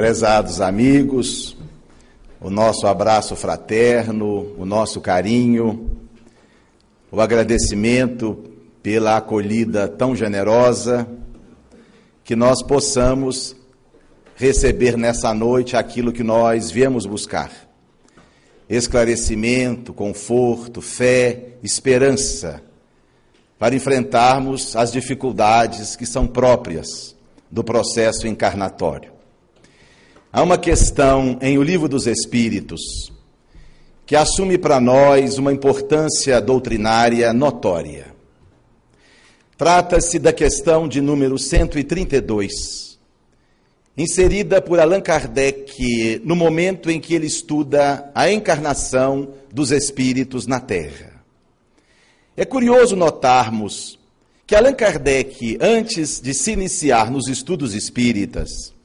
Prezados amigos, o nosso abraço fraterno, o nosso carinho, o agradecimento pela acolhida tão generosa, que nós possamos receber nessa noite aquilo que nós viemos buscar: esclarecimento, conforto, fé, esperança, para enfrentarmos as dificuldades que são próprias do processo encarnatório. Há uma questão em O Livro dos Espíritos que assume para nós uma importância doutrinária notória. Trata-se da questão de número 132, inserida por Allan Kardec no momento em que ele estuda a encarnação dos espíritos na Terra. É curioso notarmos que Allan Kardec, antes de se iniciar nos estudos espíritas,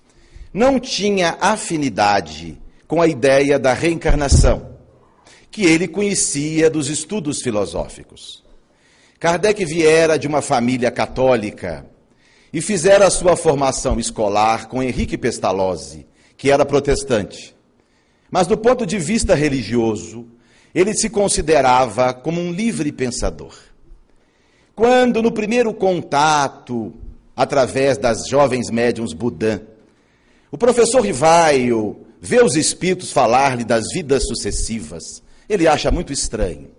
não tinha afinidade com a ideia da reencarnação, que ele conhecia dos estudos filosóficos. Kardec viera de uma família católica e fizera a sua formação escolar com Henrique Pestalozzi, que era protestante. Mas do ponto de vista religioso, ele se considerava como um livre pensador. Quando, no primeiro contato, através das jovens médiums Budan, o professor Rivaio vê os espíritos falar-lhe das vidas sucessivas. Ele acha muito estranho.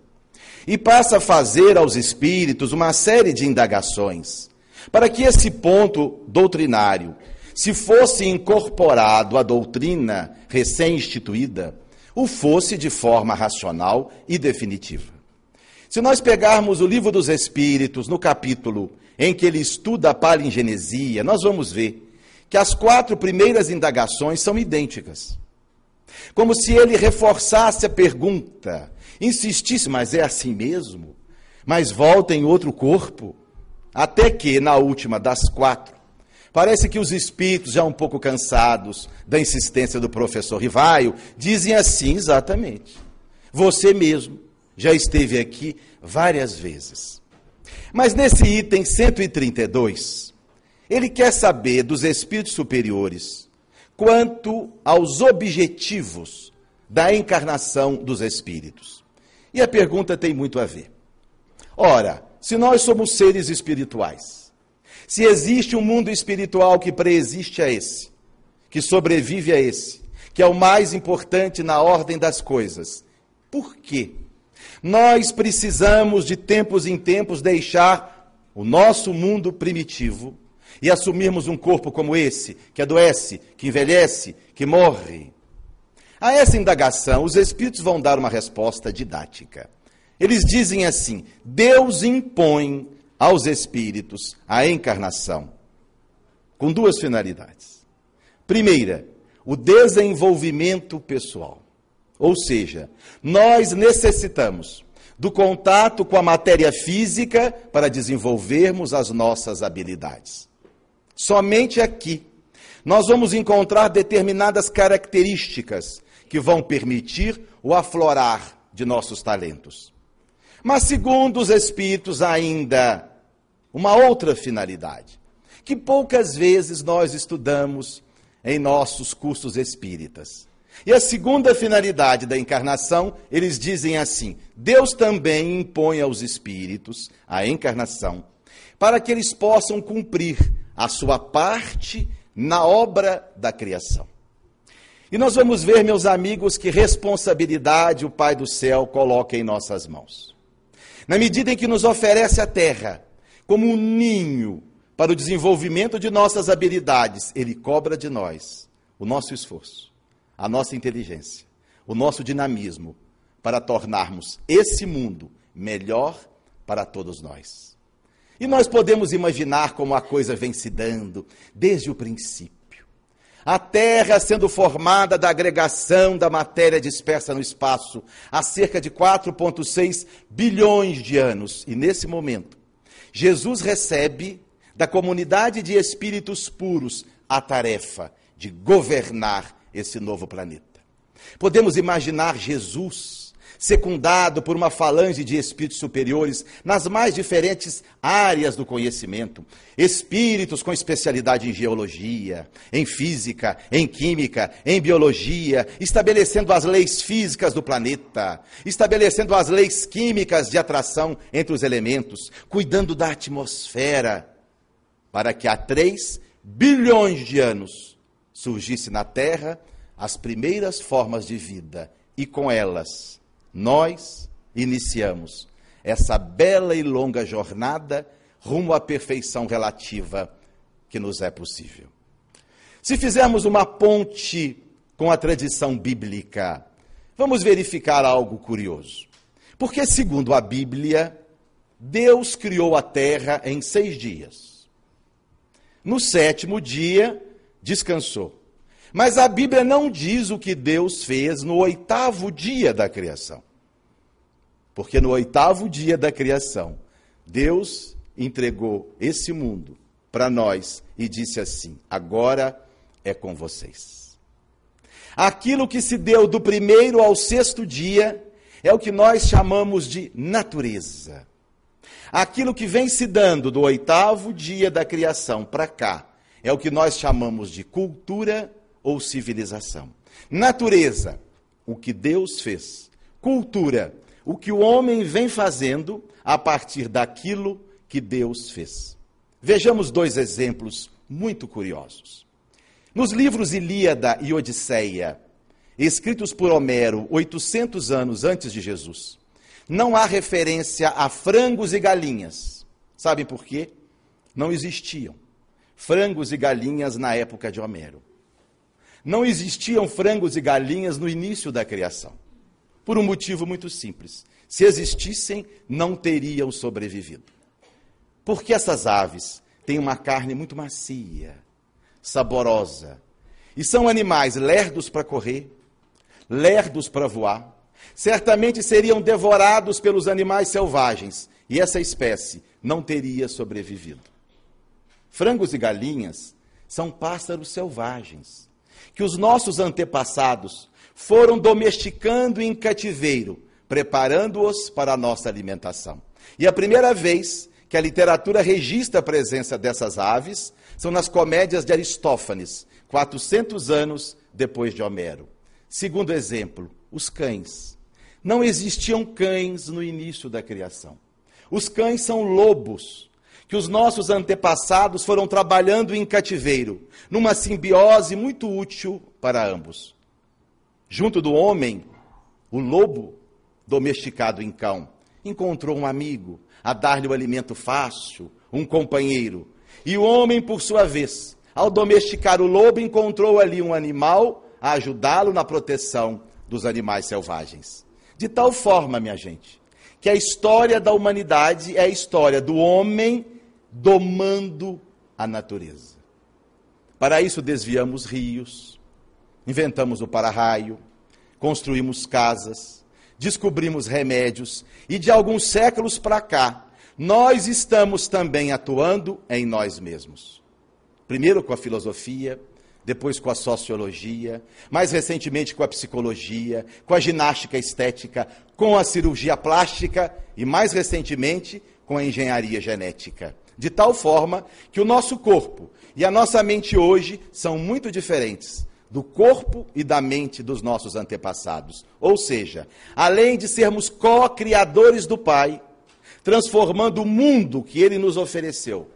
E passa a fazer aos espíritos uma série de indagações, para que esse ponto doutrinário, se fosse incorporado à doutrina recém-instituída, o fosse de forma racional e definitiva. Se nós pegarmos o livro dos Espíritos, no capítulo em que ele estuda a palingenesia, nós vamos ver que as quatro primeiras indagações são idênticas. Como se ele reforçasse a pergunta, insistisse, mas é assim mesmo? Mas volta em outro corpo? Até que, na última das quatro, parece que os espíritos, já um pouco cansados da insistência do professor Rivaio, dizem assim exatamente. Você mesmo já esteve aqui várias vezes. Mas nesse item 132, ele quer saber dos espíritos superiores quanto aos objetivos da encarnação dos espíritos. E a pergunta tem muito a ver. Ora, se nós somos seres espirituais, se existe um mundo espiritual que preexiste a esse, que sobrevive a esse, que é o mais importante na ordem das coisas, por quê? Nós precisamos de tempos em tempos deixar o nosso mundo primitivo e assumirmos um corpo como esse, que adoece, que envelhece, que morre? A essa indagação, os Espíritos vão dar uma resposta didática. Eles dizem assim: Deus impõe aos Espíritos a encarnação, com duas finalidades. Primeira, o desenvolvimento pessoal. Ou seja, nós necessitamos do contato com a matéria física para desenvolvermos as nossas habilidades. Somente aqui nós vamos encontrar determinadas características que vão permitir o aflorar de nossos talentos. Mas, segundo os Espíritos, ainda uma outra finalidade, que poucas vezes nós estudamos em nossos cursos espíritas. E a segunda finalidade da encarnação, eles dizem assim: Deus também impõe aos espíritos a encarnação para que eles possam cumprir a sua parte na obra da criação. E nós vamos ver, meus amigos, que responsabilidade o Pai do céu coloca em nossas mãos. Na medida em que nos oferece a terra como um ninho para o desenvolvimento de nossas habilidades, ele cobra de nós o nosso esforço, a nossa inteligência, o nosso dinamismo para tornarmos esse mundo melhor para todos nós. E nós podemos imaginar como a coisa vem se dando desde o princípio. A Terra sendo formada da agregação da matéria dispersa no espaço há cerca de 4,6 bilhões de anos. E nesse momento, Jesus recebe da comunidade de espíritos puros a tarefa de governar esse novo planeta. Podemos imaginar Jesus secundado por uma falange de espíritos superiores nas mais diferentes áreas do conhecimento. Espíritos com especialidade em geologia, em física, em química, em biologia, estabelecendo as leis físicas do planeta, estabelecendo as leis químicas de atração entre os elementos, cuidando da atmosfera, para que há três bilhões de anos surgisse na Terra as primeiras formas de vida e com elas nós iniciamos essa bela e longa jornada rumo à perfeição relativa que nos é possível. Se fizermos uma ponte com a tradição bíblica, vamos verificar algo curioso. Porque, segundo a Bíblia, Deus criou a terra em seis dias. No sétimo dia, descansou. Mas a Bíblia não diz o que Deus fez no oitavo dia da criação. Porque no oitavo dia da criação, Deus entregou esse mundo para nós e disse assim: agora é com vocês. Aquilo que se deu do primeiro ao sexto dia é o que nós chamamos de natureza. Aquilo que vem se dando do oitavo dia da criação para cá é o que nós chamamos de cultura ou civilização. Natureza, o que Deus fez. Cultura, o que o homem vem fazendo a partir daquilo que Deus fez. Vejamos dois exemplos muito curiosos. Nos livros Ilíada e Odisseia, escritos por Homero 800 anos antes de Jesus, não há referência a frangos e galinhas. Sabem por quê? Não existiam frangos e galinhas na época de Homero. Não existiam frangos e galinhas no início da criação. Por um motivo muito simples. Se existissem, não teriam sobrevivido. Porque essas aves têm uma carne muito macia, saborosa, e são animais lerdos para correr, lerdos para voar. Certamente seriam devorados pelos animais selvagens, e essa espécie não teria sobrevivido. Frangos e galinhas são pássaros selvagens que os nossos antepassados foram domesticando em cativeiro, preparando-os para a nossa alimentação. E a primeira vez que a literatura registra a presença dessas aves são nas comédias de Aristófanes, 400 anos depois de Homero. Segundo exemplo, os cães. Não existiam cães no início da criação. Os cães são lobos, que os nossos antepassados foram trabalhando em cativeiro, numa simbiose muito útil para ambos. Junto do homem, o lobo, domesticado em cão, encontrou um amigo a dar-lhe o alimento fácil, um companheiro. E o homem, por sua vez, ao domesticar o lobo, encontrou ali um animal a ajudá-lo na proteção dos animais selvagens. De tal forma, minha gente, que a história da humanidade é a história do homem domando a natureza. Para isso, desviamos rios, inventamos o para-raio, construímos casas, descobrimos remédios e de alguns séculos para cá, nós estamos também atuando em nós mesmos. Primeiro com a filosofia, depois com a sociologia, mais recentemente com a psicologia, com a ginástica estética, com a cirurgia plástica e mais recentemente com a engenharia genética de tal forma que o nosso corpo e a nossa mente hoje são muito diferentes do corpo e da mente dos nossos antepassados. Ou seja, além de sermos co-criadores do Pai, transformando o mundo que ele nos ofereceu,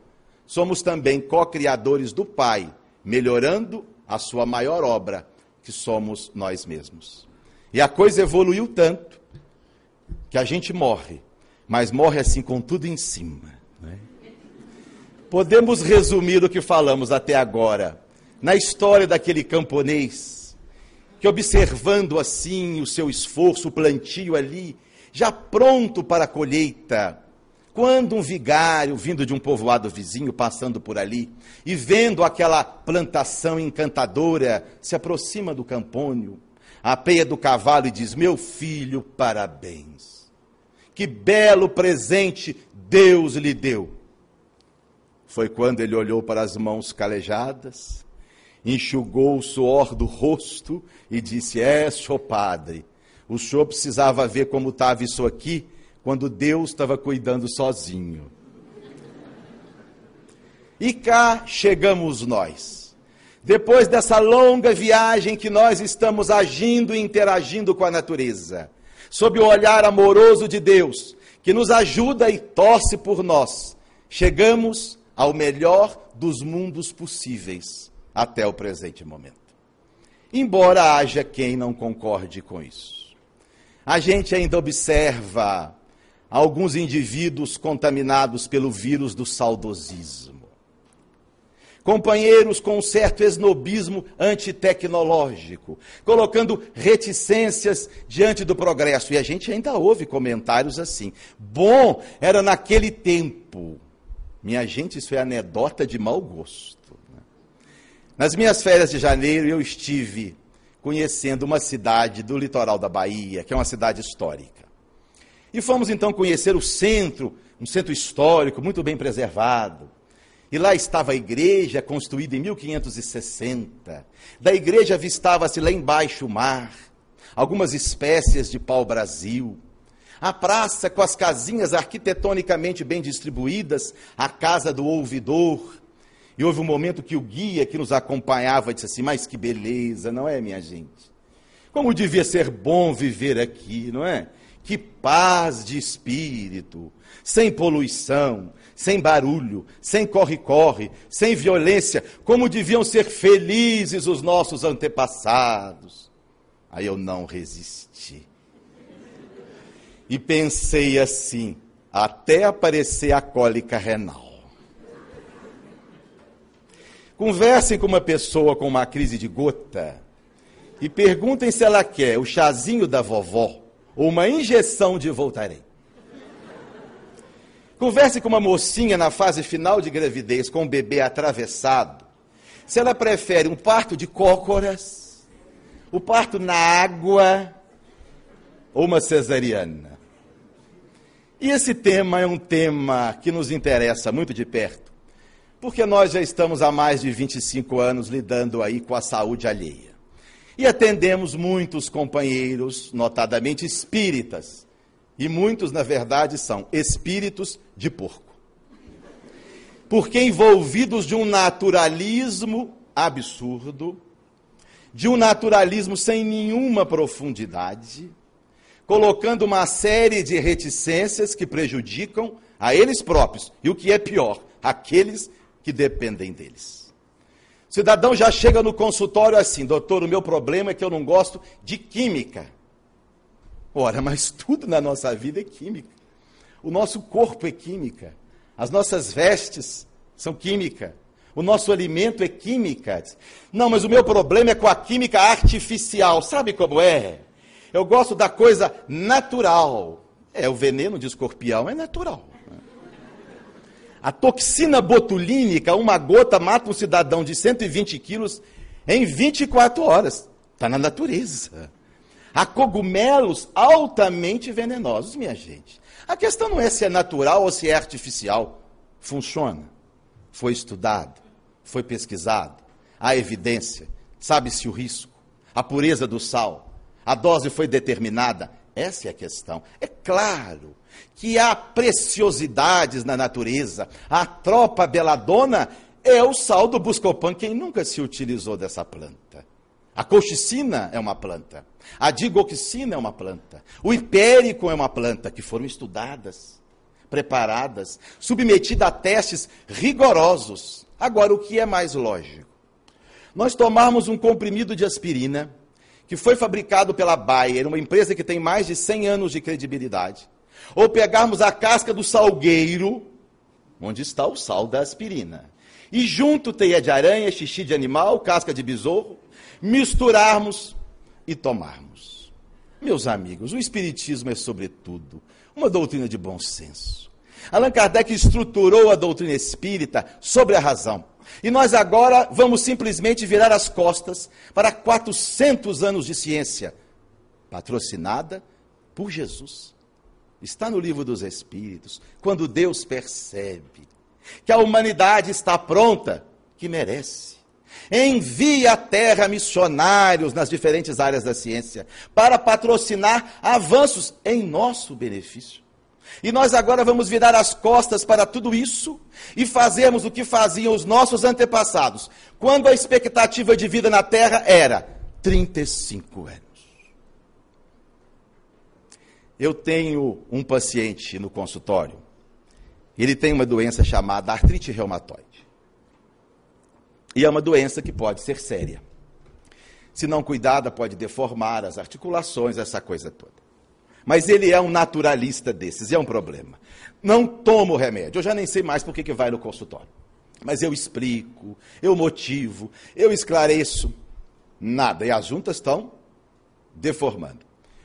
somos também co-criadores do Pai, melhorando a sua maior obra, que somos nós mesmos. E a coisa evoluiu tanto que a gente morre, mas morre assim com tudo em cima. Né? Podemos resumir o que falamos até agora na história daquele camponês que, observando assim o seu esforço, o plantio ali, já pronto para a colheita, quando um vigário vindo de um povoado vizinho, passando por ali, e vendo aquela plantação encantadora, se aproxima do campônio, apeia do cavalo e diz: Meu filho, parabéns. Que belo presente Deus lhe deu foi quando ele olhou para as mãos calejadas, enxugou o suor do rosto e disse: É, sou padre, o senhor precisava ver como estava isso aqui quando Deus estava cuidando sozinho. E cá chegamos nós. Depois dessa longa viagem que nós estamos agindo e interagindo com a natureza, sob o olhar amoroso de Deus, que nos ajuda e torce por nós, chegamos ao melhor dos mundos possíveis até o presente momento. Embora haja quem não concorde com isso. A gente ainda observa alguns indivíduos contaminados pelo vírus do saudosismo. Companheiros com um certo esnobismo antitecnológico, colocando reticências diante do progresso. E a gente ainda ouve comentários assim. Bom, era naquele tempo. Minha gente, isso é anedota de mau gosto. Nas minhas férias de janeiro, eu estive conhecendo uma cidade do litoral da Bahia, que é uma cidade histórica. E fomos então conhecer o centro, um centro histórico muito bem preservado. E lá estava a igreja, construída em 1560. Da igreja avistava-se lá embaixo o mar, algumas espécies de pau-brasil. A praça com as casinhas arquitetonicamente bem distribuídas, a casa do ouvidor. E houve um momento que o guia que nos acompanhava disse assim: Mas que beleza, não é, minha gente? Como devia ser bom viver aqui, não é? Que paz de espírito, sem poluição, sem barulho, sem corre-corre, sem violência, como deviam ser felizes os nossos antepassados. Aí eu não resisti. E pensei assim, até aparecer a cólica renal. Conversem com uma pessoa com uma crise de gota e perguntem se ela quer o chazinho da vovó ou uma injeção de Voltaren. Converse com uma mocinha na fase final de gravidez com um bebê atravessado. Se ela prefere um parto de cócoras, o parto na água ou uma cesariana. E esse tema é um tema que nos interessa muito de perto, porque nós já estamos há mais de 25 anos lidando aí com a saúde alheia. E atendemos muitos companheiros, notadamente espíritas. E muitos, na verdade, são espíritos de porco. Porque envolvidos de um naturalismo absurdo, de um naturalismo sem nenhuma profundidade, colocando uma série de reticências que prejudicam a eles próprios e o que é pior, aqueles que dependem deles. O cidadão já chega no consultório assim, doutor, o meu problema é que eu não gosto de química. Ora, mas tudo na nossa vida é química. O nosso corpo é química. As nossas vestes são química. O nosso alimento é química. Não, mas o meu problema é com a química artificial. Sabe como é? Eu gosto da coisa natural. É, o veneno de escorpião é natural. A toxina botulínica, uma gota mata um cidadão de 120 quilos em 24 horas. Está na natureza. Há cogumelos altamente venenosos, minha gente. A questão não é se é natural ou se é artificial. Funciona. Foi estudado, foi pesquisado, há evidência, sabe-se o risco, a pureza do sal, a dose foi determinada. Essa é a questão. É claro que há preciosidades na natureza. A tropa beladona é o sal do Buscopan. Quem nunca se utilizou dessa planta? A colchicina é uma planta. A digoxina é uma planta. O hipérico é uma planta que foram estudadas, preparadas, submetidas a testes rigorosos. Agora, o que é mais lógico? Nós tomarmos um comprimido de aspirina, que foi fabricado pela Bayer, uma empresa que tem mais de 100 anos de credibilidade ou pegarmos a casca do salgueiro, onde está o sal da aspirina, e junto teia de aranha, xixi de animal, casca de besouro, misturarmos e tomarmos. Meus amigos, o Espiritismo é, sobretudo, uma doutrina de bom senso. Allan Kardec estruturou a doutrina espírita sobre a razão. E nós agora vamos simplesmente virar as costas para 400 anos de ciência, patrocinada por Jesus. Está no livro dos Espíritos, quando Deus percebe que a humanidade está pronta, que merece, Envia à terra missionários nas diferentes áreas da ciência para patrocinar avanços em nosso benefício. E nós agora vamos virar as costas para tudo isso e fazermos o que faziam os nossos antepassados, quando a expectativa de vida na terra era 35 anos. Eu tenho um paciente no consultório, ele tem uma doença chamada artrite reumatoide. E é uma doença que pode ser séria. Se não cuidada, pode deformar as articulações, essa coisa toda. Mas ele é um naturalista desses, e é um problema. Não tomo remédio, eu já nem sei mais por que vai no consultório. Mas eu explico, eu motivo, eu esclareço. Nada. E as juntas estão deformando.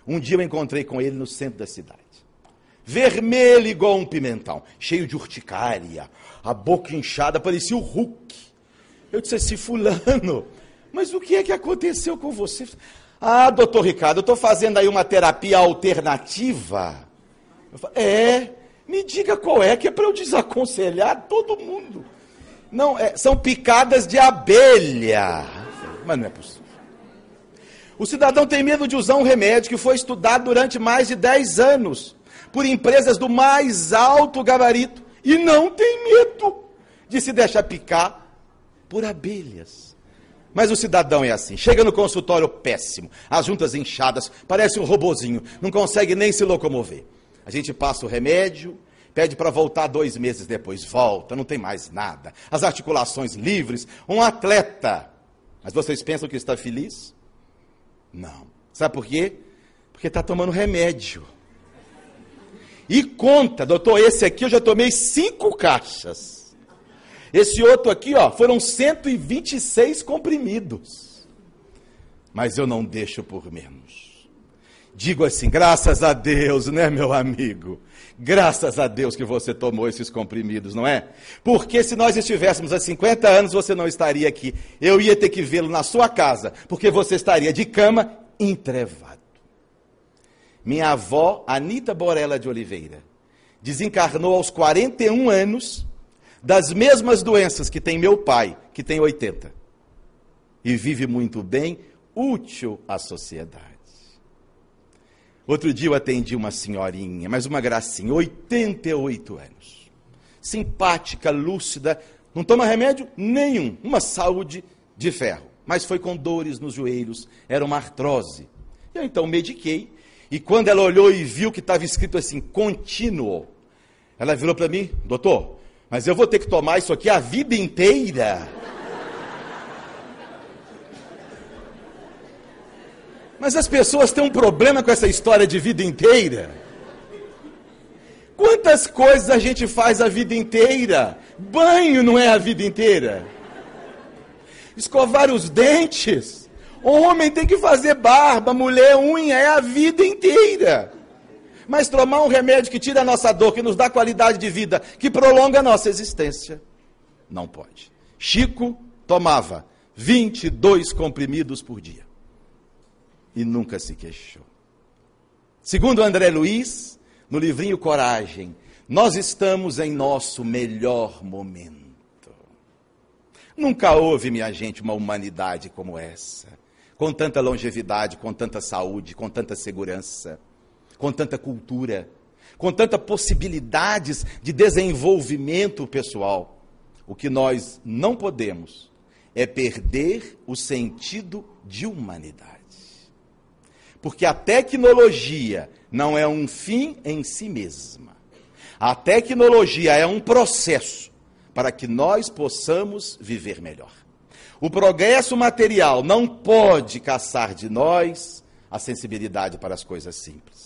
Um dia eu encontrei com ele no centro da cidade. Vermelho igual um pimentão, cheio de urticária, a boca inchada, parecia o Hulk. Eu disse assim, fulano, mas o que é que aconteceu com você? Ah, doutor Ricardo, eu estou fazendo aí uma terapia alternativa. Falei, é, me diga qual é, que é para eu desaconselhar todo mundo. Não, é, são picadas de abelha. Mas não é possível. O cidadão tem medo de usar um remédio que foi estudado durante mais de 10 anos por empresas do mais alto gabarito e não tem medo de se deixar picar por abelhas. Mas o cidadão é assim, chega no consultório péssimo, as juntas inchadas, parece um robozinho, não consegue nem se locomover. A gente passa o remédio, pede para voltar dois meses depois, volta, não tem mais nada. As articulações livres, um atleta. Mas vocês pensam que está feliz? Não. Sabe por quê? Porque está tomando remédio. E conta, doutor, esse aqui eu já tomei cinco caixas. Esse outro aqui, ó, foram 126 comprimidos. Mas eu não deixo por menos. Digo assim, graças a Deus, né, meu amigo? Graças a Deus que você tomou esses comprimidos, não é? Porque se nós estivéssemos há 50 anos, você não estaria aqui. Eu ia ter que vê-lo na sua casa, porque você estaria de cama entrevado. Minha avó, Anita Borella de Oliveira, desencarnou aos 41 anos das mesmas doenças que tem meu pai, que tem 80. E vive muito bem, útil à sociedade. Outro dia eu atendi uma senhorinha, mas uma gracinha, 88 anos. Simpática, lúcida, não toma remédio nenhum, uma saúde de ferro. Mas foi com dores nos joelhos, era uma artrose. Eu então mediquei, e quando ela olhou e viu que estava escrito assim, contínuo, ela virou para mim, doutor, mas eu vou ter que tomar isso aqui a vida inteira. Mas as pessoas têm um problema com essa história de vida inteira. Quantas coisas a gente faz a vida inteira? Banho não é a vida inteira. Escovar os dentes. Homem tem que fazer barba, mulher unha, é a vida inteira. Mas tomar um remédio que tira a nossa dor, que nos dá qualidade de vida, que prolonga a nossa existência, não pode. Chico tomava 22 comprimidos por dia e nunca se queixou. Segundo André Luiz, no livrinho Coragem, nós estamos em nosso melhor momento. Nunca houve, minha gente, uma humanidade como essa, com tanta longevidade, com tanta saúde, com tanta segurança com tanta cultura, com tantas possibilidades de desenvolvimento pessoal. O que nós não podemos é perder o sentido de humanidade. Porque a tecnologia não é um fim em si mesma. A tecnologia é um processo para que nós possamos viver melhor. O progresso material não pode caçar de nós a sensibilidade para as coisas simples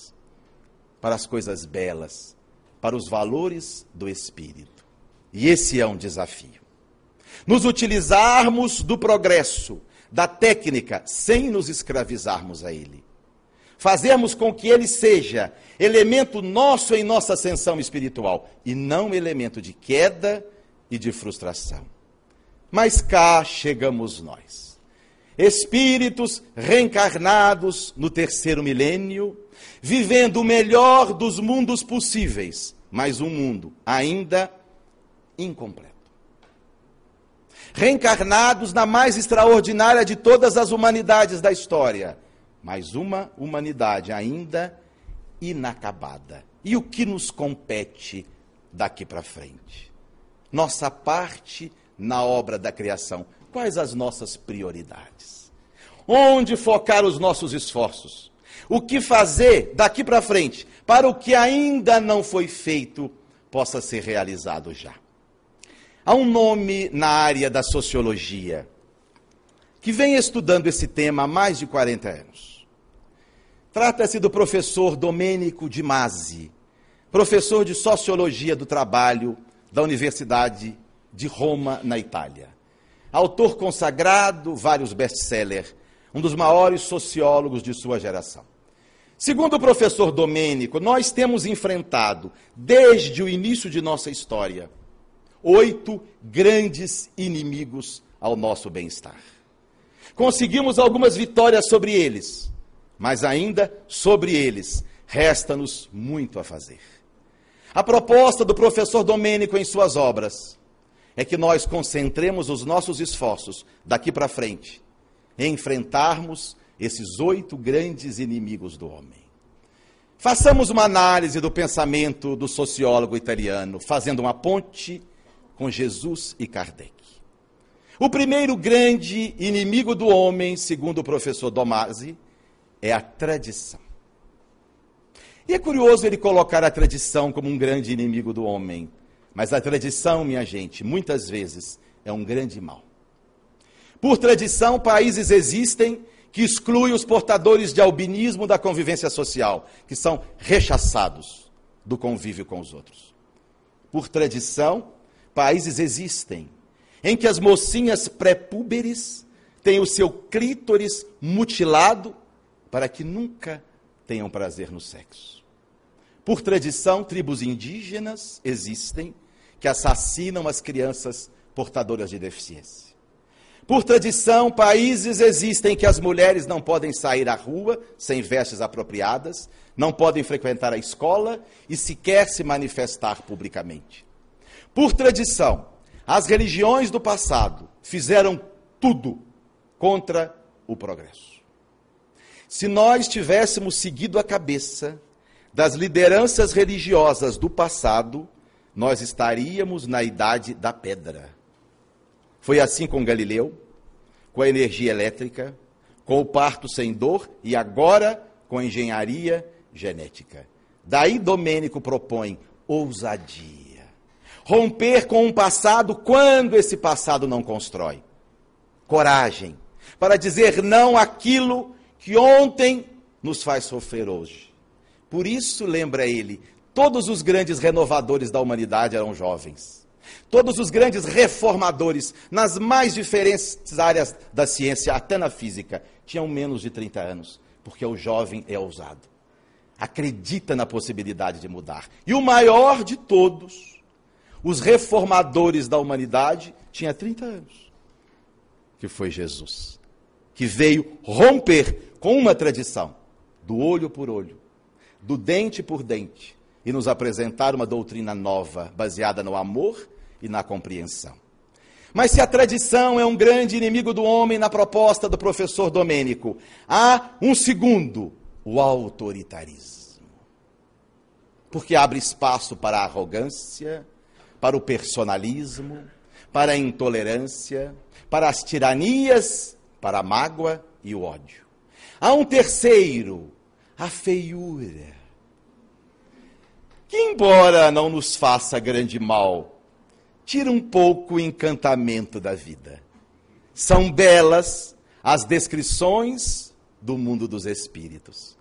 para as coisas belas, para os valores do espírito. E esse é um desafio. Nos utilizarmos do progresso, da técnica, sem nos escravizarmos a ele. Fazermos com que ele seja elemento nosso em nossa ascensão espiritual e não elemento de queda e de frustração. Mas cá chegamos nós. Espíritos reencarnados no terceiro milênio, vivendo o melhor dos mundos possíveis, mas um mundo ainda incompleto. reencarnados na mais extraordinária de todas as humanidades da história, mas uma humanidade ainda inacabada. E o que nos compete daqui para frente? Nossa parte na obra da criação. Quais as nossas prioridades? Onde focar os nossos esforços? O que fazer daqui para frente para o que ainda não foi feito possa ser realizado já? Há um nome na área da sociologia que vem estudando esse tema há mais de 40 anos. Trata-se do professor Domênico Di Masi, professor de Sociologia do Trabalho da Universidade de Roma, na Itália. Autor consagrado, vários best-sellers, um dos maiores sociólogos de sua geração. Segundo o professor Domênico, nós temos enfrentado, desde o início de nossa história, oito grandes inimigos ao nosso bem-estar. Conseguimos algumas vitórias sobre eles, mas ainda sobre eles resta-nos muito a fazer. A proposta do professor Domênico em suas obras é que nós concentremos os nossos esforços daqui para frente em enfrentarmos esses oito grandes inimigos do homem. Façamos uma análise do pensamento do sociólogo italiano, fazendo uma ponte com Jesus e Kardec. O primeiro grande inimigo do homem, segundo o professor Domasi, é a tradição. E é curioso ele colocar a tradição como um grande inimigo do homem. Mas a tradição, minha gente, muitas vezes é um grande mal. Por tradição, países existem que excluem os portadores de albinismo da convivência social, que são rechaçados do convívio com os outros. Por tradição, países existem em que as mocinhas pré-púberes têm o seu clítoris mutilado para que nunca tenham prazer no sexo. Por tradição, tribos indígenas existem que assassinam as crianças portadoras de deficiência. Por tradição, países existem que as mulheres não podem sair à rua sem vestes apropriadas, não podem frequentar a escola e sequer se manifestar publicamente. Por tradição, as religiões do passado fizeram tudo contra o progresso. Se nós tivéssemos seguido a cabeça das lideranças religiosas do passado, nós estaríamos na idade da pedra. Foi assim com Galileu, com a energia elétrica, com o parto sem dor e agora com a engenharia genética. Daí Domênico propõe ousadia romper com um passado quando esse passado não constrói. Coragem para dizer não àquilo que ontem nos faz sofrer hoje. Por isso, lembra ele, todos os grandes renovadores da humanidade eram jovens. Todos os grandes reformadores nas mais diferentes áreas da ciência, até na física, tinham menos de 30 anos, porque o jovem é ousado. Acredita na possibilidade de mudar. E o maior de todos, os reformadores da humanidade, tinha 30 anos, que foi Jesus, que veio romper com uma tradição, do olho por olho, do dente por dente, e nos apresentar uma doutrina nova, baseada no amor e na compreensão. Mas se a tradição é um grande inimigo do homem na proposta do professor Domênico, há um segundo, o autoritarismo. Porque abre espaço para a arrogância, para o personalismo, para a intolerância, para as tiranias, para a mágoa e o ódio. Há um terceiro, a feiura, que, embora não nos faça grande mal, tira um pouco o encantamento da vida. São belas as descrições do mundo dos espíritos.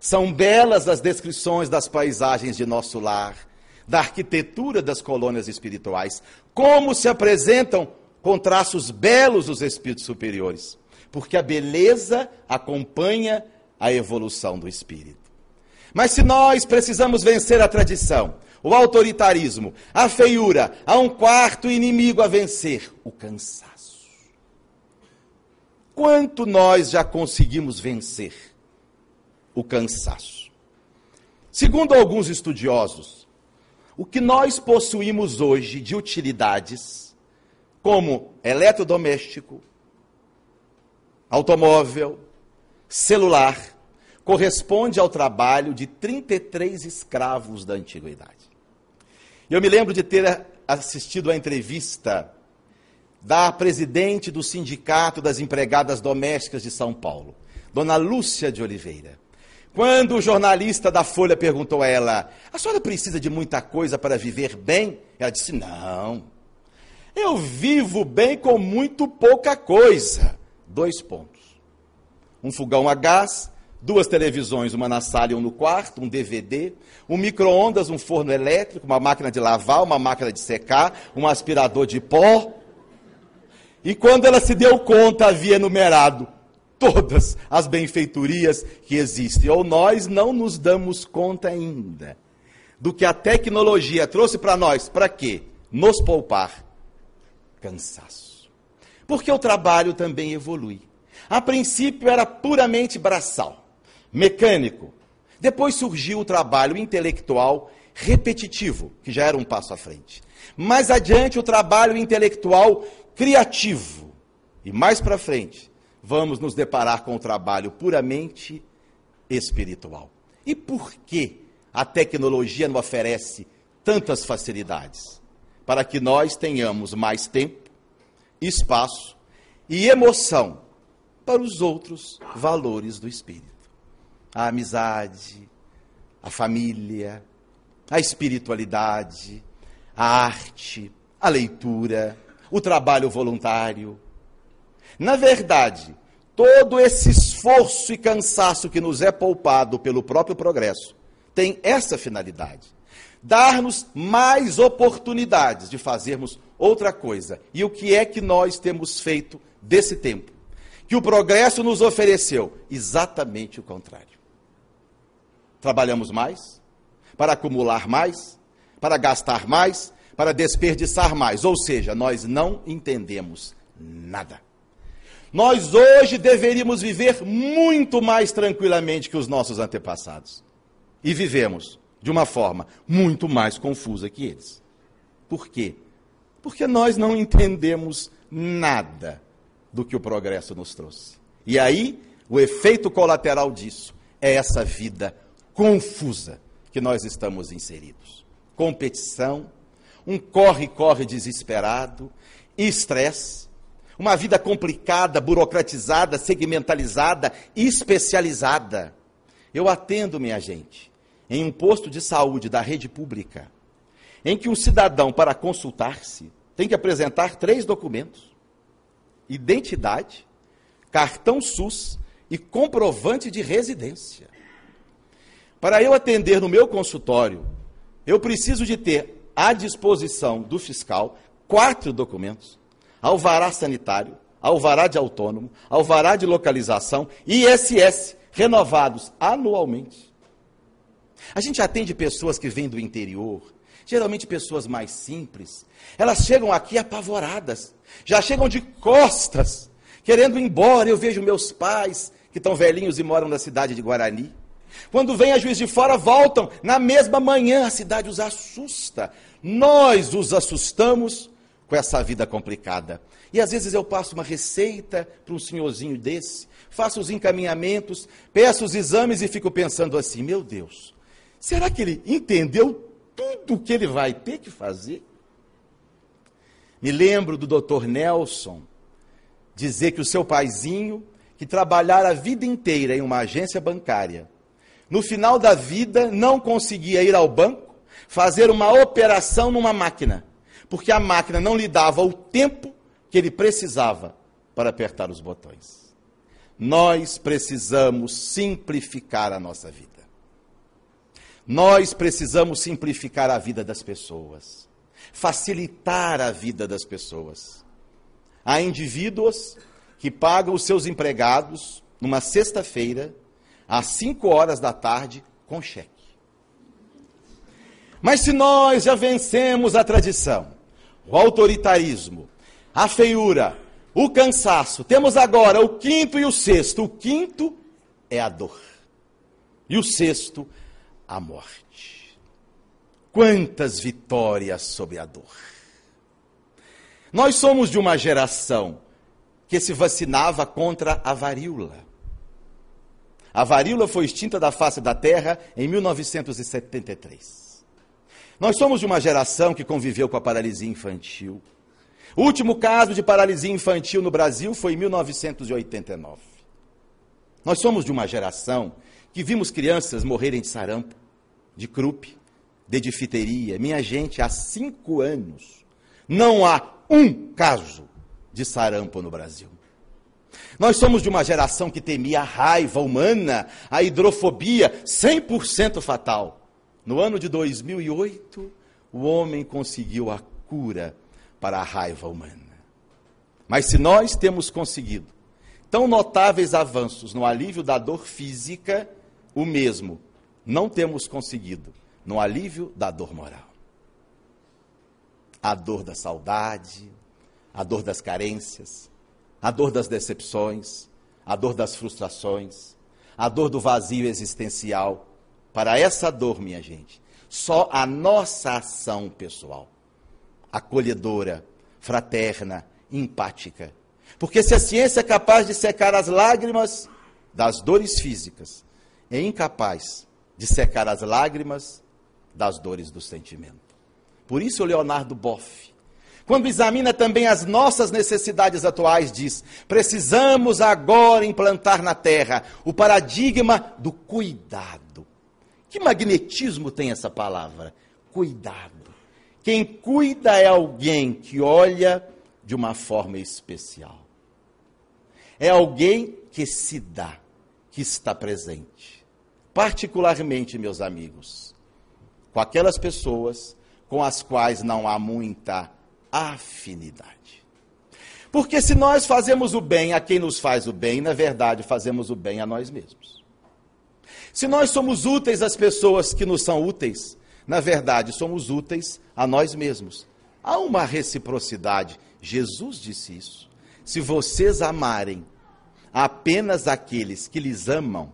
São belas as descrições das paisagens de nosso lar, da arquitetura das colônias espirituais, como se apresentam com traços belos os espíritos superiores, porque a beleza acompanha a evolução do espírito. Mas se nós precisamos vencer a tradição, o autoritarismo, a feiura, há um quarto inimigo a vencer: o cansaço. Quanto nós já conseguimos vencer o cansaço? Segundo alguns estudiosos, o que nós possuímos hoje de utilidades como eletrodoméstico, automóvel, celular, corresponde ao trabalho de 33 escravos da antiguidade. Eu me lembro de ter assistido a entrevista da presidente do Sindicato das Empregadas Domésticas de São Paulo, dona Lúcia de Oliveira. Quando o jornalista da Folha perguntou a ela: A senhora precisa de muita coisa para viver bem? Ela disse: Não. Eu vivo bem com muito pouca coisa. Dois pontos: um fogão a gás, duas televisões, uma na sala e uma no quarto, um DVD, um micro-ondas, um forno elétrico, uma máquina de lavar, uma máquina de secar, um aspirador de pó. E quando ela se deu conta, havia numerado todas as benfeitorias que existem. Ou nós não nos damos conta ainda do que a tecnologia trouxe para nós. Para quê? Nos poupar cansaço. Porque o trabalho também evolui. A princípio era puramente braçal, mecânico. Depois surgiu o trabalho intelectual repetitivo, que já era um passo à frente. Mais adiante, o trabalho intelectual criativo. E mais para frente, vamos nos deparar com o trabalho puramente espiritual. E por que a tecnologia nos oferece tantas facilidades? Para que nós tenhamos mais tempo, espaço e emoção para os outros valores do espírito. A amizade, a família, a espiritualidade, a arte, a leitura, o trabalho voluntário. Na verdade, todo esse esforço e cansaço que nos é poupado pelo próprio progresso tem essa finalidade: dar-nos mais oportunidades de fazermos outra coisa. E o que é que nós temos feito desse tempo? Que o progresso nos ofereceu exatamente o contrário. Trabalhamos mais, para acumular mais, para gastar mais, para desperdiçar mais. Ou seja, nós não entendemos nada. Nós hoje deveríamos viver muito mais tranquilamente que os nossos antepassados. E vivemos de uma forma muito mais confusa que eles. Por quê? Porque nós não entendemos nada do que o progresso nos trouxe. E aí, o efeito colateral disso é essa vida confusa que nós estamos inseridos. Competição, um corre-corre desesperado, estresse, uma vida complicada, burocratizada, segmentalizada, especializada. Eu atendo, minha gente, em um posto de saúde da rede pública, em que um cidadão, para consultar-se, tem que apresentar três documentos: identidade, cartão SUS e comprovante de residência. Para eu atender no meu consultório, eu preciso de ter à disposição do fiscal quatro documentos: alvará sanitário, alvará de autônomo, alvará de localização e ISS, renovados anualmente. A gente atende pessoas que vêm do interior, geralmente pessoas mais simples. Elas chegam aqui apavoradas, já chegam de costas, querendo ir embora. Eu vejo meus pais, que estão velhinhos e moram na cidade de Guarani. Quando vem a juiz de fora, voltam na mesma manhã, a cidade os assusta. Nós os assustamos com essa vida complicada. E às vezes eu passo uma receita para um senhorzinho desse, faço os encaminhamentos, peço os exames e fico pensando assim: meu Deus, será que ele entendeu tudo o que ele vai ter que fazer? Me lembro do doutor Nelson dizer que o seu paizinho, que trabalhara a vida inteira em uma agência bancária, no final da vida não conseguia ir ao banco fazer uma operação numa máquina, porque a máquina não lhe dava o tempo que ele precisava para apertar os botões. Nós precisamos simplificar a nossa vida. Nós precisamos simplificar a vida das pessoas, facilitar a vida das pessoas. Há indivíduos que pagam os seus empregados numa sexta-feira, às 5 horas da tarde, com cheque. Mas se nós já vencemos a tradição, o autoritarismo, a feiura, o cansaço, temos agora o quinto e o sexto. O quinto é a dor. E o sexto, a morte. Quantas vitórias sobre a dor. Nós somos de uma geração que se vacinava contra a varíola. A varíola foi extinta da face da terra em 1973. Nós somos de uma geração que conviveu com a paralisia infantil. O último caso de paralisia infantil no Brasil foi em 1989. Nós somos de uma geração que vimos crianças morrerem de sarampo, de croup, de difteria. Minha gente, há cinco anos não há um caso de sarampo no Brasil. Nós somos de uma geração que temia a raiva humana, a hidrofobia 100% fatal. No ano de 2008, o homem conseguiu a cura para a raiva humana. Mas se nós temos conseguido tão notáveis avanços no alívio da dor física, o mesmo não temos conseguido no alívio da dor moral. A dor da saudade, a dor das carências, a dor das decepções, a dor das frustrações, a dor do vazio existencial. Para essa dor, minha gente, só a nossa ação pessoal, acolhedora, fraterna, empática. Porque se a ciência é capaz de secar as lágrimas das dores físicas, é incapaz de secar as lágrimas das dores do sentimento. Por isso, Leonardo Boff, quando examina também as nossas necessidades atuais, diz: precisamos agora implantar na terra o paradigma do cuidado. Que magnetismo tem essa palavra? Cuidado. Quem cuida é alguém que olha de uma forma especial. É alguém que se dá, que está presente. Particularmente, meus amigos, com aquelas pessoas com as quais não há muita afinidade. Porque se nós fazemos o bem a quem nos faz o bem, na verdade fazemos o bem a nós mesmos. Se nós somos úteis às pessoas que nos são úteis, na verdade somos úteis a nós mesmos. Há uma reciprocidade. Jesus disse isso. Se vocês amarem apenas aqueles que lhes amam,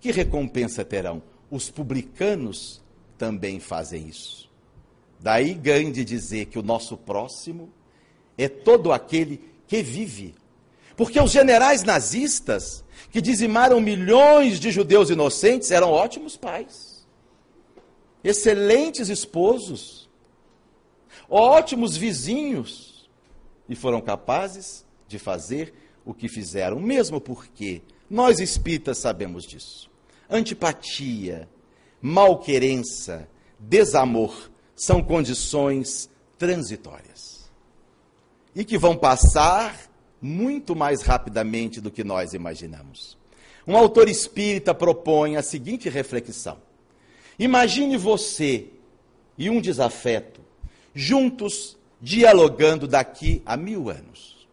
que recompensa terão? Os publicanos também fazem isso. Daí de dizer que o nosso próximo é todo aquele que vive. Porque os generais nazistas, que dizimaram milhões de judeus inocentes, eram ótimos pais, excelentes esposos, ótimos vizinhos, e foram capazes de fazer o que fizeram, mesmo porque nós espíritas sabemos disso. Antipatia, malquerença, desamor são condições transitórias e que vão passar muito mais rapidamente do que nós imaginamos. Um autor espírita propõe a seguinte reflexão: Imagine você e um desafeto juntos dialogando daqui a mil anos.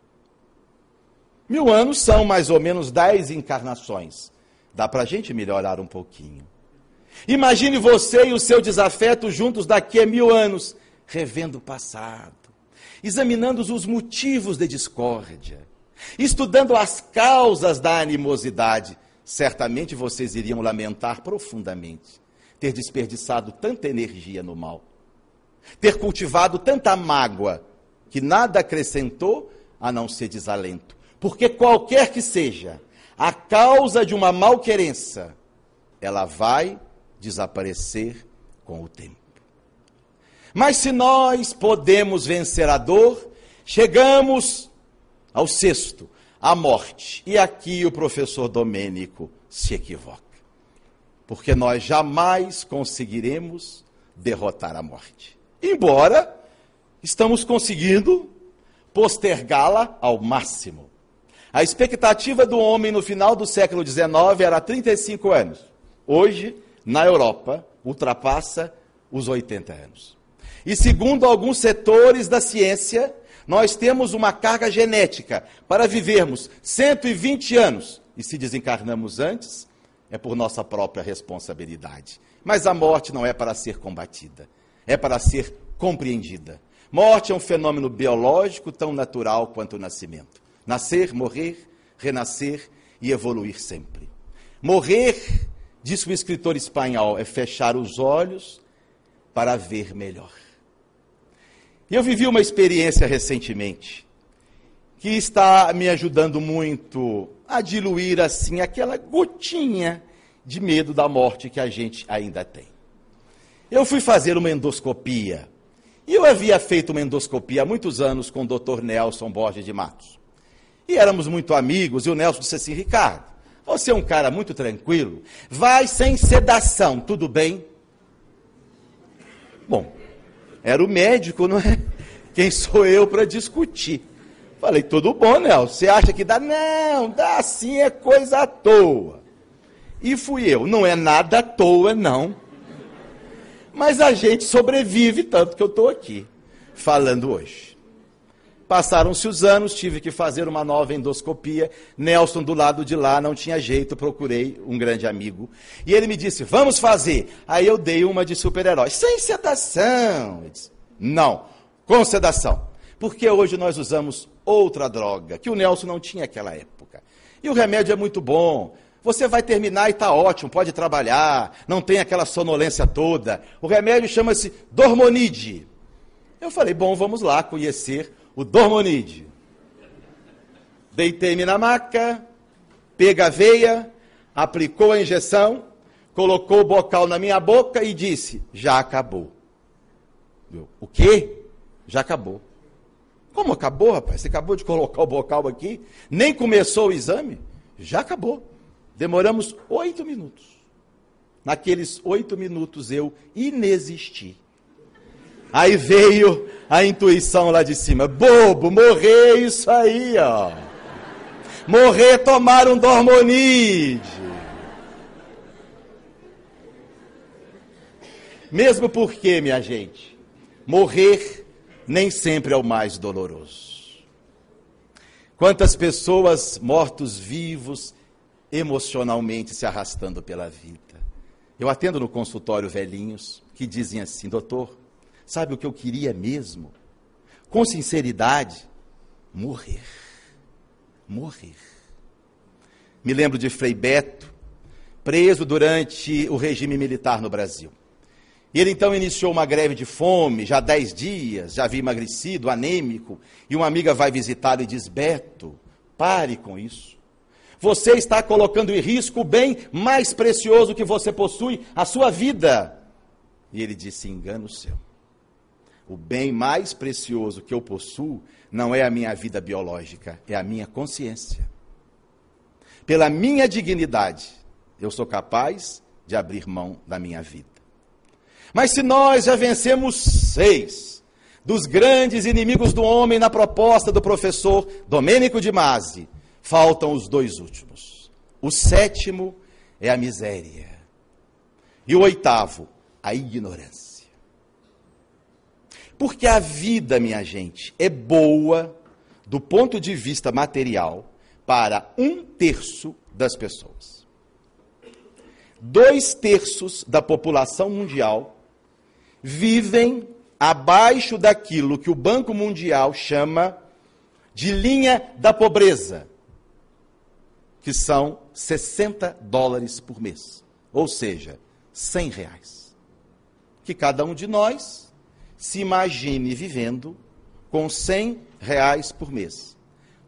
Mil anos são mais ou menos dez encarnações. Dá para a gente melhorar um pouquinho. Imagine você e o seu desafeto juntos daqui a mil anos, revendo o passado, examinando os motivos de discórdia, estudando as causas da animosidade. Certamente vocês iriam lamentar profundamente ter desperdiçado tanta energia no mal, ter cultivado tanta mágoa que nada acrescentou a não ser desalento. Porque qualquer que seja a causa de uma malquerença, ela vai desaparecer com o tempo. Mas se nós podemos vencer a dor, chegamos ao sexto, a morte. E aqui o professor Domênico se equivoca. Porque nós jamais conseguiremos derrotar a morte. Embora estamos conseguindo postergá-la ao máximo. A expectativa do homem no final do século XIX era 35 anos. Hoje, na Europa ultrapassa os 80 anos. E segundo alguns setores da ciência, nós temos uma carga genética para vivermos 120 anos. E se desencarnamos antes, é por nossa própria responsabilidade. Mas a morte não é para ser combatida, é para ser compreendida. Morte é um fenômeno biológico tão natural quanto o nascimento. Nascer, morrer, renascer e evoluir sempre. Morrer Diz o escritor espanhol: é fechar os olhos para ver melhor. E eu vivi uma experiência recentemente que está me ajudando muito a diluir assim aquela gotinha de medo da morte que a gente ainda tem. Eu fui fazer uma endoscopia. E eu havia feito uma endoscopia há muitos anos com o Dr. Nelson Borges de Matos. E éramos muito amigos, e o Nelson disse assim: Ricardo, você é um cara muito tranquilo, vai sem sedação, tudo bem? Bom, era o médico, não é? Quem sou eu para discutir? Falei, tudo bom, Nelson. Você acha que dá? Não, dá sim, é coisa à toa. E fui eu. Não é nada à toa, não. Mas a gente sobrevive tanto que eu estou aqui falando hoje. Passaram-se os anos, tive que fazer uma nova endoscopia. Nelson do lado de lá não tinha jeito, procurei um grande amigo. E ele me disse: Vamos fazer. Aí eu dei uma de super-herói. Sem sedação. Disse, não, com sedação. Porque hoje nós usamos outra droga, que o Nelson não tinha naquela época. E o remédio é muito bom. Você vai terminar e está ótimo, pode trabalhar, não tem aquela sonolência toda. O remédio chama-se Dormonide. Eu falei, bom, vamos lá conhecer o Dormonide. Deitei-me na maca, pega a veia, aplicou a injeção, colocou o bocal na minha boca e disse: Já acabou. Eu, o quê? Já acabou. Como acabou, rapaz? Você acabou de colocar o bocal aqui, nem começou o exame? Já acabou. Demoramos oito minutos. Naqueles oito minutos eu inexisti. Aí veio a intuição lá de cima. Bobo, morrer isso aí, ó. Morrer tomar um dormonide. Mesmo porque, minha gente, morrer nem sempre é o mais doloroso. Quantas pessoas mortos-vivos emocionalmente se arrastando pela vida. Eu atendo no consultório velhinhos que dizem assim: doutor, sabe o que eu queria mesmo? Com sinceridade, morrer. Morrer. Me lembro de Frei Beto, preso durante o regime militar no Brasil. Ele então iniciou uma greve de fome, já dez dias, já havia emagrecido, anêmico, e uma amiga vai visitá-lo e diz: Beto, pare com isso. Você está colocando em risco o bem mais precioso que você possui, a sua vida. E ele disse: engano seu. O bem mais precioso que eu possuo não é a minha vida biológica, é a minha consciência. Pela minha dignidade, eu sou capaz de abrir mão da minha vida. Mas se nós já vencemos seis dos grandes inimigos do homem na proposta do professor Domênico de Masi, faltam os dois últimos. O sétimo é a miséria. E o oitavo, a ignorância. Porque a vida, minha gente, é boa do ponto de vista material para um terço das pessoas. Dois terços da população mundial vivem abaixo daquilo que o Banco Mundial chama de linha da pobreza que são 60 dólares por mês, ou seja, 100 reais. Que cada um de nós se imagine vivendo com 100 reais por mês.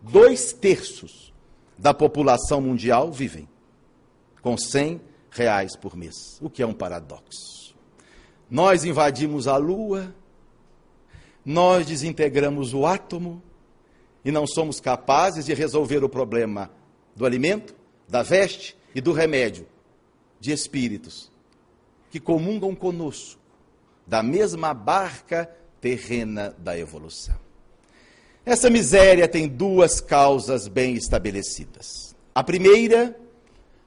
Dois terços da população mundial vivem com 100 reais por mês, o que é um paradoxo. Nós invadimos a Lua, nós desintegramos o átomo e não somos capazes de resolver o problema do alimento, da veste e do remédio, de espíritos que comungam conosco da mesma barca terrena da evolução. Essa miséria tem duas causas bem estabelecidas. A primeira,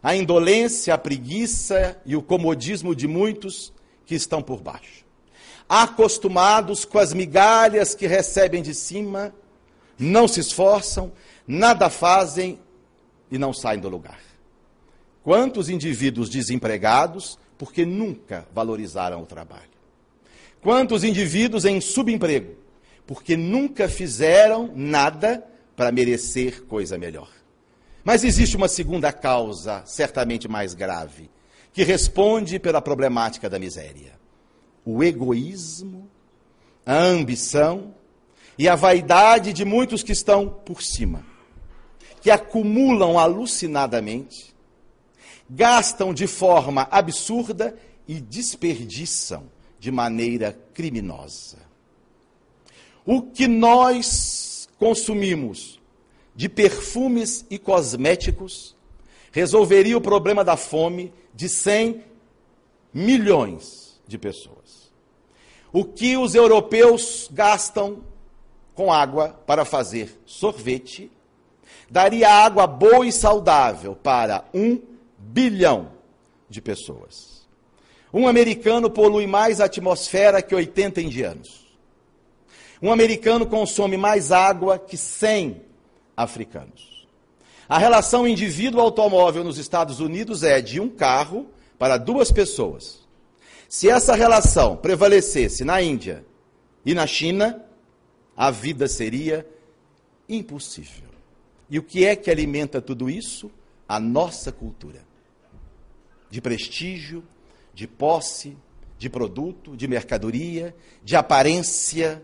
a indolência, a preguiça e o comodismo de muitos que estão por baixo. Acostumados com as migalhas que recebem de cima, não se esforçam, nada fazem e não saem do lugar. Quantos indivíduos desempregados porque nunca valorizaram o trabalho? Quantos indivíduos em subemprego porque nunca fizeram nada para merecer coisa melhor? Mas existe uma segunda causa, certamente mais grave, que responde pela problemática da miséria: o egoísmo a ambição e a vaidade de muitos que estão por cima, que acumulam alucinadamente, gastam de forma absurda e desperdiçam de maneira criminosa. O que nós consumimos de perfumes e cosméticos resolveria o problema da fome de 100 milhões de pessoas. O que os europeus gastam com água para fazer sorvete daria água boa e saudável para um bilhão de pessoas. Um americano polui mais a atmosfera que 80 indianos. Um americano consome mais água que 100 africanos. A relação indivíduo-automóvel nos Estados Unidos é de um carro para duas pessoas. Se essa relação prevalecesse na Índia e na China, a vida seria impossível. E o que é que alimenta tudo isso? A nossa cultura. De prestígio, de posse, de produto, de mercadoria, de aparência.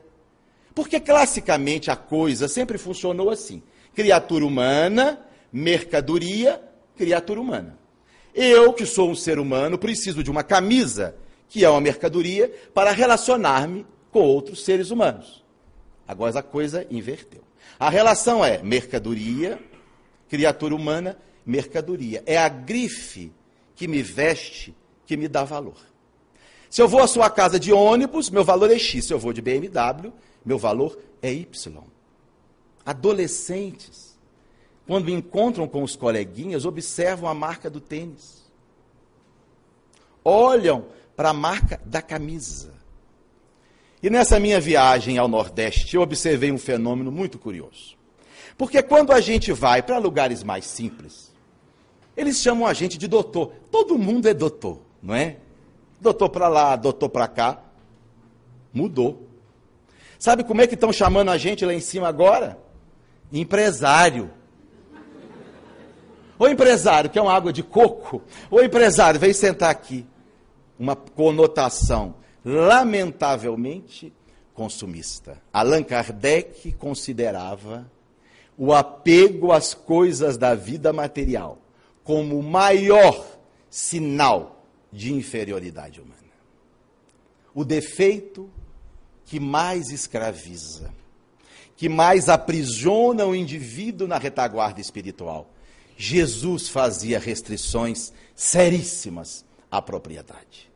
Porque classicamente a coisa sempre funcionou assim: criatura humana, mercadoria, criatura humana. Eu, que sou um ser humano, preciso de uma camisa, que é uma mercadoria, para relacionar-me com outros seres humanos. Agora a coisa inverteu. A relação é mercadoria, criatura humana, mercadoria. É a grife que me veste que me dá valor. Se eu vou à sua casa de ônibus, meu valor é X. Se eu vou de BMW, meu valor é Y. Adolescentes quando encontram com os coleguinhas, observam a marca do tênis. Olham para a marca da camisa. E nessa minha viagem ao Nordeste, eu observei um fenômeno muito curioso. Porque quando a gente vai para lugares mais simples, eles chamam a gente de doutor. Todo mundo é doutor, não é? Doutor para lá, doutor para cá. Mudou. Sabe como é que estão chamando a gente lá em cima agora? Empresário. Ô empresário, quer uma água de coco? Ô empresário, vem sentar aqui. Uma conotação lamentavelmente consumista. Allan Kardec considerava o apego às coisas da vida material como o maior sinal de inferioridade humana. O defeito que mais escraviza, que mais aprisiona o indivíduo na retaguarda espiritual Jesus fazia restrições seríssimas à propriedade.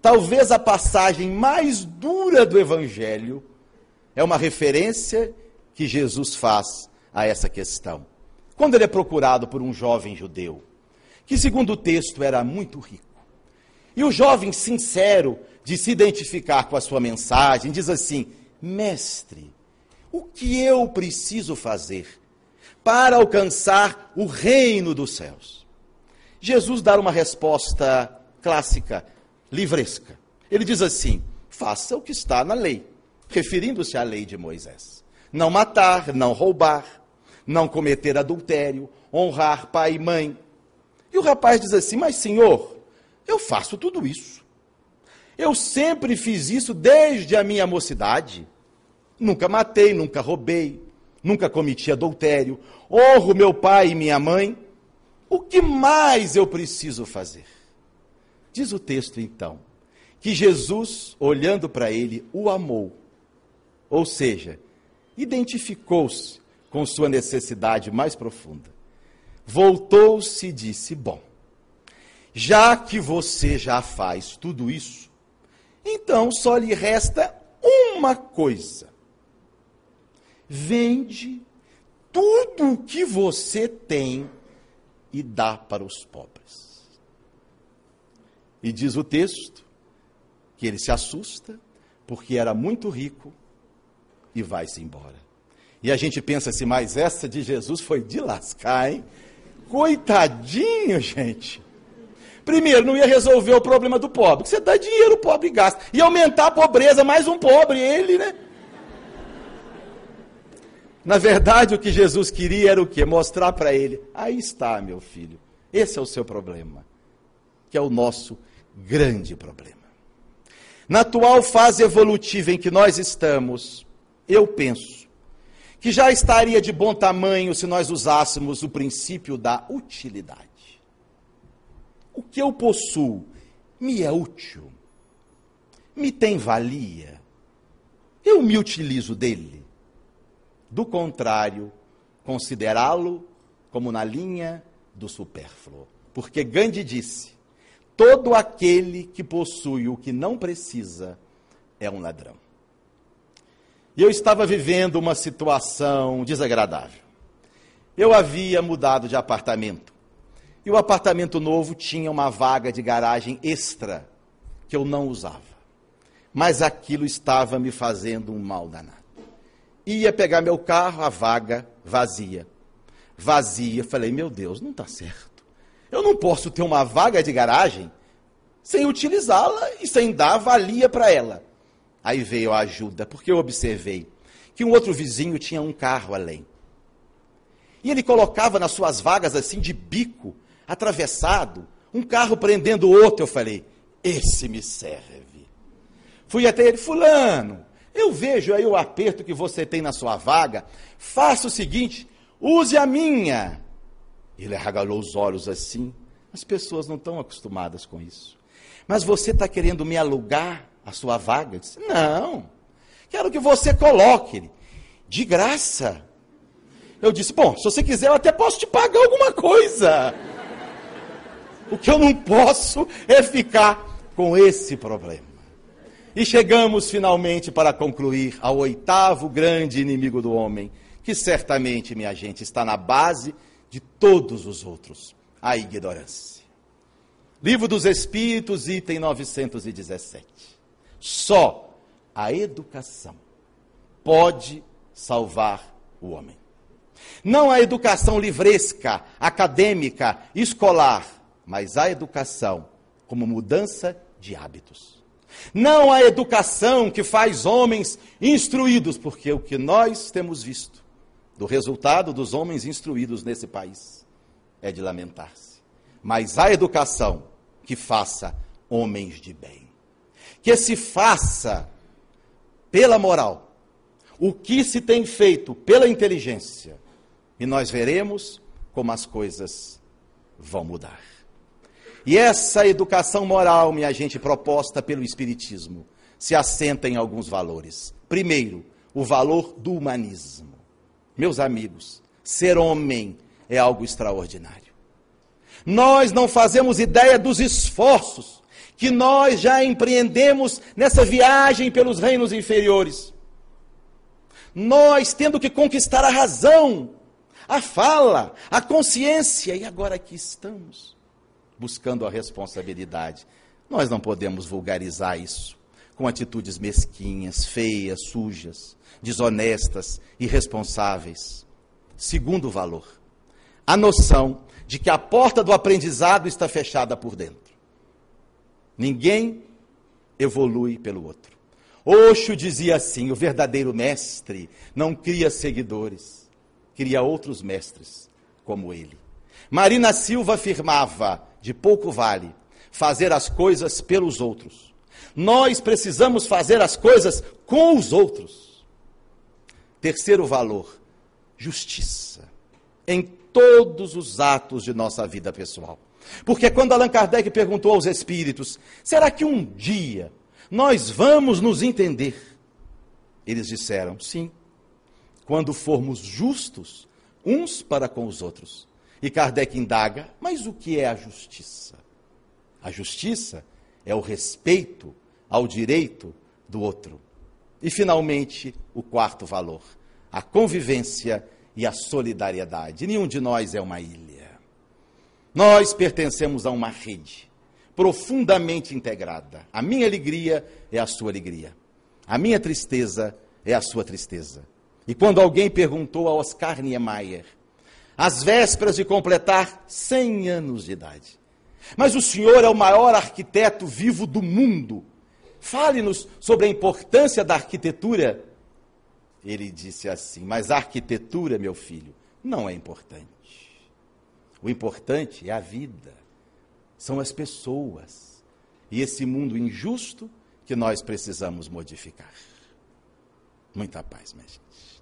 Talvez a passagem mais dura do Evangelho é uma referência que Jesus faz a essa questão. Quando ele é procurado por um jovem judeu, que, segundo o texto, era muito rico. E o jovem, sincero de se identificar com a sua mensagem, diz assim: Mestre, o que eu preciso fazer para alcançar o reino dos céus. Jesus dá uma resposta clássica, livresca. Ele diz assim: faça o que está na lei, referindo-se à lei de Moisés. Não matar, não roubar, não cometer adultério, honrar pai e mãe. E o rapaz diz assim: Mas, senhor, eu faço tudo isso. Eu sempre fiz isso desde a minha mocidade. Nunca matei, nunca roubei, nunca cometi adultério, honro meu pai e minha mãe. O que mais eu preciso fazer? Diz o texto então, que Jesus, olhando para ele, o amou. Ou seja, identificou-se com sua necessidade mais profunda. Voltou-se e disse: Bom, já que você já faz tudo isso, então só lhe resta uma coisa vende tudo o que você tem e dá para os pobres. E diz o texto que ele se assusta porque era muito rico e vai-se embora. E a gente pensa assim, mas essa de Jesus foi de lascar, hein? Coitadinho, gente. Primeiro, não ia resolver o problema do pobre. Você dá dinheiro, o pobre gasta. E aumentar a pobreza, mais um pobre, ele, né? Na verdade, o que Jesus queria era o quê? Mostrar para ele: aí está, meu filho, esse é o seu problema, que é o nosso grande problema. Na atual fase evolutiva em que nós estamos, eu penso que já estaria de bom tamanho se nós usássemos o princípio da utilidade. O que eu possuo me é útil, me tem valia, eu me utilizo dele. Do contrário, considerá-lo como na linha do supérfluo. Porque Gandhi disse: todo aquele que possui o que não precisa é um ladrão. E eu estava vivendo uma situação desagradável. Eu havia mudado de apartamento. E o apartamento novo tinha uma vaga de garagem extra que eu não usava. Mas aquilo estava me fazendo um mal danado. Ia pegar meu carro, a vaga vazia. Vazia. Falei, meu Deus, não está certo. Eu não posso ter uma vaga de garagem sem utilizá-la e sem dar valia para ela. Aí veio a ajuda, porque eu observei que um outro vizinho tinha um carro além. E ele colocava nas suas vagas assim de bico, atravessado, um carro prendendo o outro. Eu falei: esse me serve. Fui até ele, Fulano, eu vejo aí o aperto que você tem na sua vaga. Faça o seguinte: use a minha. Ele arregalou os olhos assim. As pessoas não estão acostumadas com isso. Mas você está querendo me alugar a sua vaga? Eu disse, não. Quero que você coloque. De graça. Eu disse, bom, se você quiser, eu até posso te pagar alguma coisa. O que eu não posso é ficar com esse problema. E chegamos finalmente para concluir ao oitavo grande inimigo do homem, que certamente, minha gente, está na base de todos os outros: a ignorância. Livro dos Espíritos, item 917. Só a educação pode salvar o homem. Não a educação livresca, acadêmica, escolar, mas a educação como mudança de hábitos. Não a educação que faz homens instruídos, porque o que nós temos visto do resultado dos homens instruídos nesse país é de lamentar-se. Mas a educação que faça homens de bem. Que se faça pela moral o que se tem feito pela inteligência. E nós veremos como as coisas vão mudar. E essa educação moral, minha gente, proposta pelo Espiritismo, se assenta em alguns valores. Primeiro, o valor do humanismo. Meus amigos, ser homem é algo extraordinário. Nós não fazemos ideia dos esforços que nós já empreendemos nessa viagem pelos reinos inferiores. Nós tendo que conquistar a razão, a fala, a consciência, e agora aqui estamos buscando a responsabilidade. Nós não podemos vulgarizar isso com atitudes mesquinhas, feias, sujas, desonestas, irresponsáveis. Segundo valor, a noção de que a porta do aprendizado está fechada por dentro. Ninguém evolui pelo outro. Oxo dizia assim: o verdadeiro mestre não cria seguidores, cria outros mestres como ele. Marina Silva afirmava: de pouco vale fazer as coisas pelos outros. Nós precisamos fazer as coisas com os outros. Terceiro valor, justiça. Em todos os atos de nossa vida pessoal. Porque quando Allan Kardec perguntou aos espíritos: será que um dia nós vamos nos entender? Eles disseram: sim, quando formos justos uns para com os outros. E Kardec indaga: mas o que é a justiça? A justiça é o respeito ao direito do outro. E, finalmente, o quarto valor: a convivência e a solidariedade. Nenhum de nós é uma ilha. Nós pertencemos a uma rede profundamente integrada. A minha alegria é a sua alegria. A minha tristeza é a sua tristeza. E quando alguém perguntou a Oscar Niemeyer às vésperas de completar 100 anos de idade. Mas o senhor é o maior arquiteto vivo do mundo. Fale-nos sobre a importância da arquitetura. Ele disse assim: Mas a arquitetura, meu filho, não é importante. O importante é a vida, são as pessoas. E esse mundo injusto que nós precisamos modificar. Muita paz, minha gente.